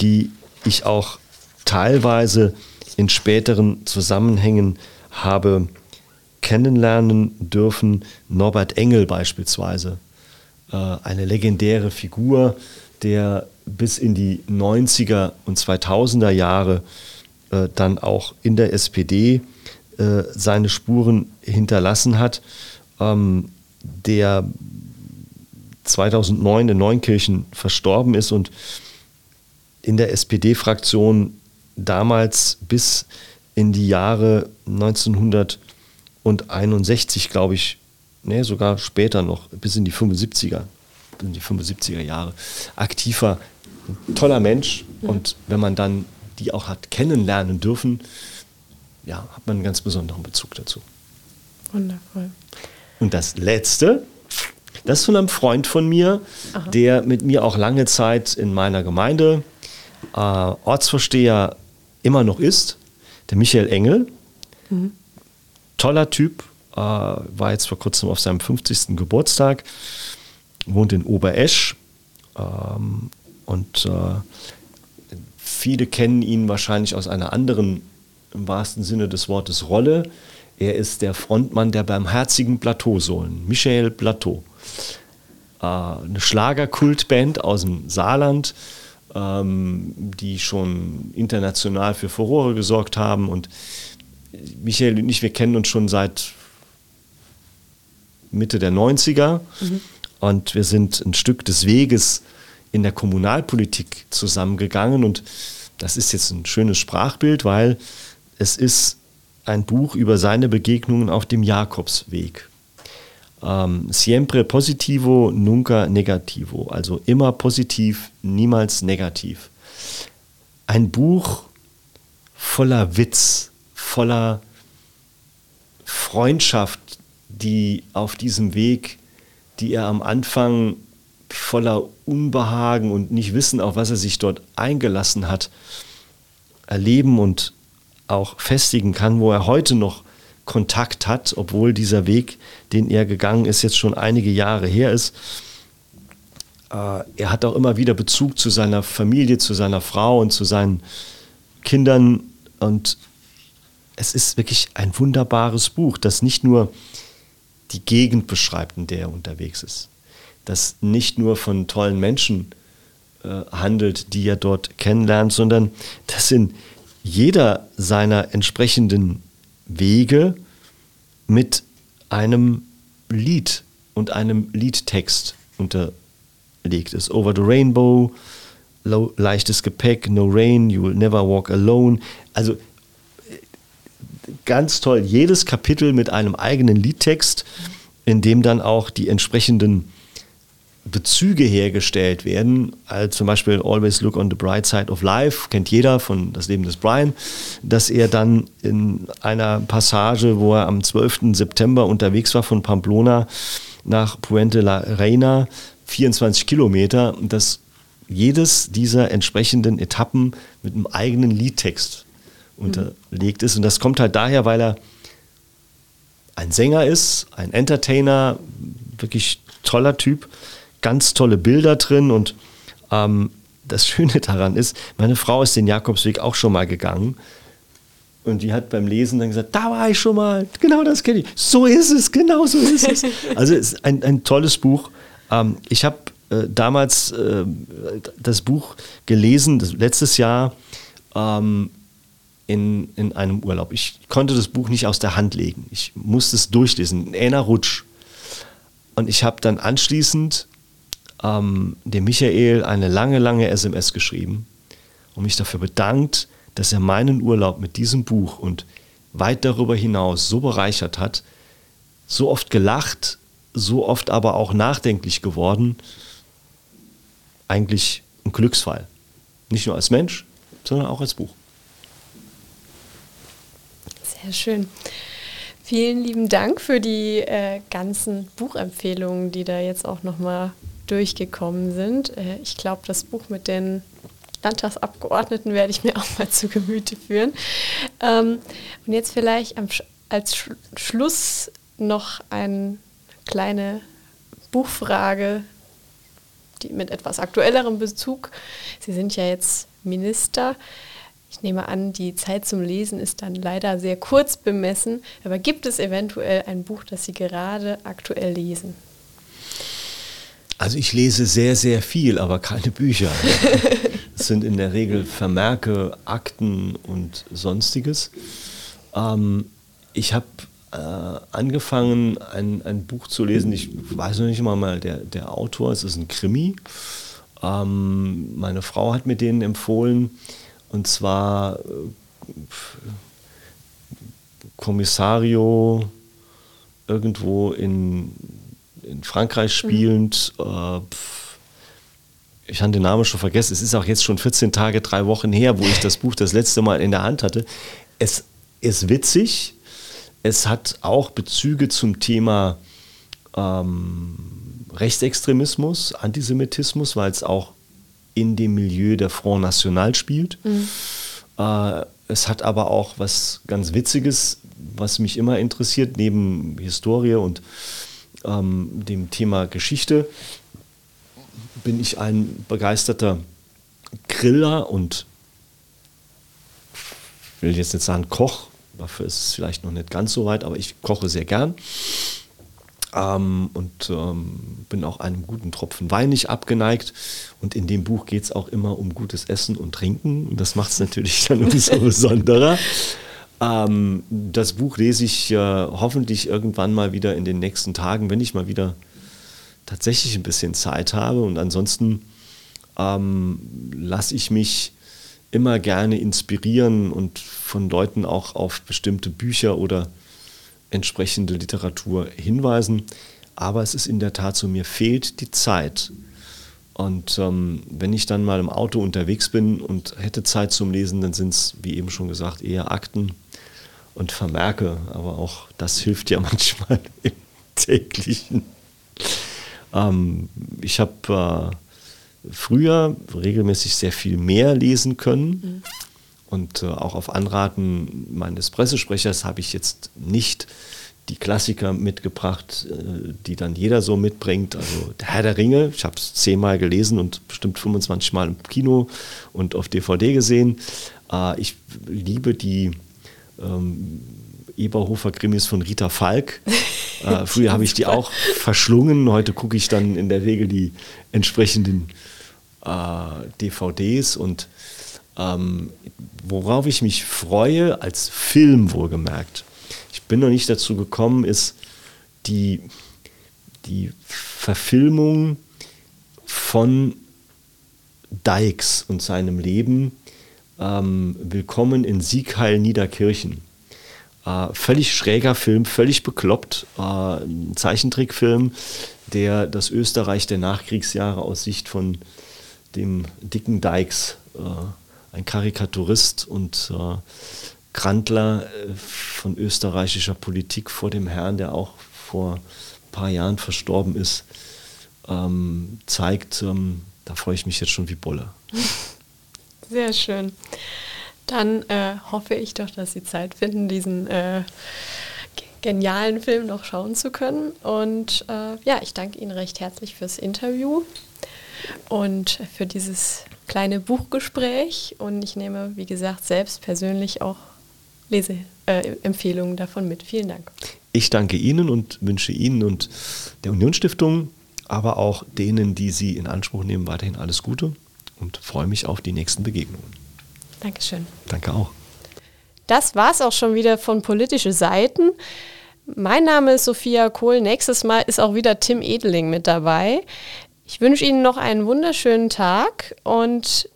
die ich auch teilweise in späteren Zusammenhängen habe kennenlernen dürfen. Norbert Engel beispielsweise, äh, eine legendäre Figur, der bis in die 90er und 2000er Jahre äh, dann auch in der SPD äh, seine Spuren hinterlassen hat, ähm, der 2009 in Neunkirchen verstorben ist und in der SPD-Fraktion damals bis in die Jahre 1961, glaube ich, nee, sogar später noch, bis in die 75er, in die 75er Jahre, aktiver, toller Mensch. Mhm. Und wenn man dann die auch hat kennenlernen dürfen, ja, hat man einen ganz besonderen Bezug dazu. Wundervoll. Und das Letzte, das ist von einem Freund von mir, Aha. der mit mir auch lange Zeit in meiner Gemeinde äh, Ortsvorsteher immer noch ist, der Michael Engel. Mhm. Toller Typ, äh, war jetzt vor kurzem auf seinem 50. Geburtstag, wohnt in Oberesch ähm, und äh, viele kennen ihn wahrscheinlich aus einer anderen, im wahrsten Sinne des Wortes, Rolle. Er ist der Frontmann der Barmherzigen Plateausohlen, Michael Plateau. Äh, eine Schlagerkultband aus dem Saarland, ähm, die schon international für Furore gesorgt haben. Und Michael und ich, wir kennen uns schon seit Mitte der 90er. Mhm. Und wir sind ein Stück des Weges in der Kommunalpolitik zusammengegangen. Und das ist jetzt ein schönes Sprachbild, weil es ist ein Buch über seine Begegnungen auf dem Jakobsweg. Ähm, siempre positivo, nunca negativo. Also immer positiv, niemals negativ. Ein Buch voller Witz, voller Freundschaft, die auf diesem Weg, die er am Anfang voller Unbehagen und nicht wissen, auf was er sich dort eingelassen hat, erleben und auch festigen kann, wo er heute noch Kontakt hat, obwohl dieser Weg, den er gegangen ist, jetzt schon einige Jahre her ist. Äh, er hat auch immer wieder Bezug zu seiner Familie, zu seiner Frau und zu seinen Kindern. Und es ist wirklich ein wunderbares Buch, das nicht nur die Gegend beschreibt, in der er unterwegs ist, das nicht nur von tollen Menschen äh, handelt, die er dort kennenlernt, sondern das in jeder seiner entsprechenden Wege mit einem Lied und einem Liedtext unterlegt ist. Over the Rainbow, low, leichtes Gepäck, No Rain, You Will Never Walk Alone. Also ganz toll. Jedes Kapitel mit einem eigenen Liedtext, in dem dann auch die entsprechenden Bezüge hergestellt werden, als zum Beispiel Always Look on the Bright Side of Life, kennt jeder von Das Leben des Brian, dass er dann in einer Passage, wo er am 12. September unterwegs war von Pamplona nach Puente la Reina, 24 Kilometer, das jedes dieser entsprechenden Etappen mit einem eigenen Liedtext unterlegt ist. Und das kommt halt daher, weil er ein Sänger ist, ein Entertainer, wirklich toller Typ, ganz tolle Bilder drin und ähm, das Schöne daran ist, meine Frau ist den Jakobsweg auch schon mal gegangen und die hat beim Lesen dann gesagt, da war ich schon mal, genau das kenne ich. So ist es, genau so ist es. Also es ist ein, ein tolles Buch. Ähm, ich habe äh, damals äh, das Buch gelesen, das, letztes Jahr ähm, in, in einem Urlaub. Ich konnte das Buch nicht aus der Hand legen. Ich musste es durchlesen, in einer Rutsch. Und ich habe dann anschließend ähm, dem Michael eine lange, lange SMS geschrieben und mich dafür bedankt, dass er meinen Urlaub mit diesem Buch und weit darüber hinaus so bereichert hat, so oft gelacht, so oft aber auch nachdenklich geworden. Eigentlich ein Glücksfall. Nicht nur als Mensch, sondern auch als Buch. Sehr schön. Vielen lieben Dank für die äh, ganzen Buchempfehlungen, die da jetzt auch nochmal durchgekommen sind. Äh, ich glaube, das Buch mit den Landtagsabgeordneten werde ich mir auch mal zu Gemüte führen. Ähm, und jetzt vielleicht am, als Sch Schluss noch eine kleine Buchfrage, die mit etwas aktuellerem Bezug. Sie sind ja jetzt Minister. Ich nehme an, die Zeit zum Lesen ist dann leider sehr kurz bemessen, aber gibt es eventuell ein Buch, das Sie gerade aktuell lesen? Also ich lese sehr, sehr viel, aber keine Bücher. Es sind in der Regel Vermerke, Akten und sonstiges. Ähm, ich habe äh, angefangen, ein, ein Buch zu lesen. Ich weiß noch nicht mal mal der, der Autor. Es ist ein Krimi. Ähm, meine Frau hat mir den empfohlen. Und zwar äh, Kommissario irgendwo in, in Frankreich spielend. Mhm. Ich habe den Namen schon vergessen. Es ist auch jetzt schon 14 Tage, drei Wochen her, wo ich das Buch das letzte Mal in der Hand hatte. Es ist witzig. Es hat auch Bezüge zum Thema ähm, Rechtsextremismus, Antisemitismus, weil es auch in dem Milieu der Front National spielt. Mhm. Äh, es hat aber auch was ganz Witziges, was mich immer interessiert, neben Historie und ähm, dem Thema Geschichte, bin ich ein begeisterter Griller und will jetzt nicht sagen Koch, dafür ist es vielleicht noch nicht ganz so weit, aber ich koche sehr gern. Ähm, und ähm, bin auch einem guten Tropfen Wein nicht abgeneigt. Und in dem Buch geht es auch immer um gutes Essen und Trinken. Und das macht es natürlich dann umso besonderer. Ähm, das Buch lese ich äh, hoffentlich irgendwann mal wieder in den nächsten Tagen, wenn ich mal wieder tatsächlich ein bisschen Zeit habe. Und ansonsten ähm, lasse ich mich immer gerne inspirieren und von Leuten auch auf bestimmte Bücher oder entsprechende Literatur hinweisen. Aber es ist in der Tat so, mir fehlt die Zeit. Und ähm, wenn ich dann mal im Auto unterwegs bin und hätte Zeit zum Lesen, dann sind es, wie eben schon gesagt, eher Akten und Vermerke. Aber auch das hilft ja manchmal im täglichen. Ähm, ich habe äh, früher regelmäßig sehr viel mehr lesen können. Mhm. Und äh, auch auf Anraten meines Pressesprechers habe ich jetzt nicht die Klassiker mitgebracht, äh, die dann jeder so mitbringt. Also der Herr der Ringe, ich habe es zehnmal gelesen und bestimmt 25 Mal im Kino und auf DVD gesehen. Äh, ich liebe die ähm, Eberhofer-Krimis von Rita Falk. Äh, früher habe ich die auch verschlungen. Heute gucke ich dann in der Regel die entsprechenden äh, DVDs und ähm, worauf ich mich freue, als Film wohlgemerkt, ich bin noch nicht dazu gekommen, ist die, die Verfilmung von Dykes und seinem Leben ähm, Willkommen in Siegheil Niederkirchen. Äh, völlig schräger Film, völlig bekloppt. Äh, ein Zeichentrickfilm, der das Österreich der Nachkriegsjahre aus Sicht von dem dicken Dykes äh, ein Karikaturist und äh, Grandler äh, von österreichischer Politik vor dem Herrn, der auch vor ein paar Jahren verstorben ist, ähm, zeigt, ähm, da freue ich mich jetzt schon wie Bolle. Sehr schön. Dann äh, hoffe ich doch, dass Sie Zeit finden, diesen äh, genialen Film noch schauen zu können. Und äh, ja, ich danke Ihnen recht herzlich fürs Interview und für dieses kleine Buchgespräch. Und ich nehme, wie gesagt, selbst persönlich auch Leseempfehlungen davon mit. Vielen Dank. Ich danke Ihnen und wünsche Ihnen und der Unionsstiftung, aber auch denen, die Sie in Anspruch nehmen, weiterhin alles Gute und freue mich auf die nächsten Begegnungen. Dankeschön. Danke auch. Das war es auch schon wieder von politische Seiten. Mein Name ist Sophia Kohl. Nächstes Mal ist auch wieder Tim Edeling mit dabei. Ich wünsche Ihnen noch einen wunderschönen Tag und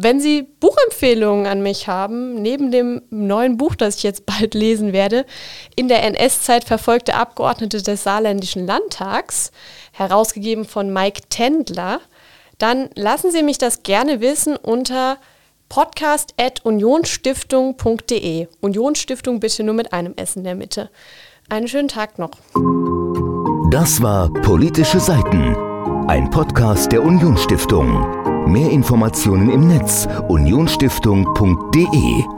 wenn Sie Buchempfehlungen an mich haben, neben dem neuen Buch, das ich jetzt bald lesen werde, in der NS-Zeit verfolgte Abgeordnete des Saarländischen Landtags, herausgegeben von Mike Tendler, dann lassen Sie mich das gerne wissen unter podcast.unionstiftung.de. Unionsstiftung bitte nur mit einem S in der Mitte. Einen schönen Tag noch. Das war Politische Seiten, ein Podcast der Unionsstiftung. Mehr Informationen im Netz unionsstiftung.de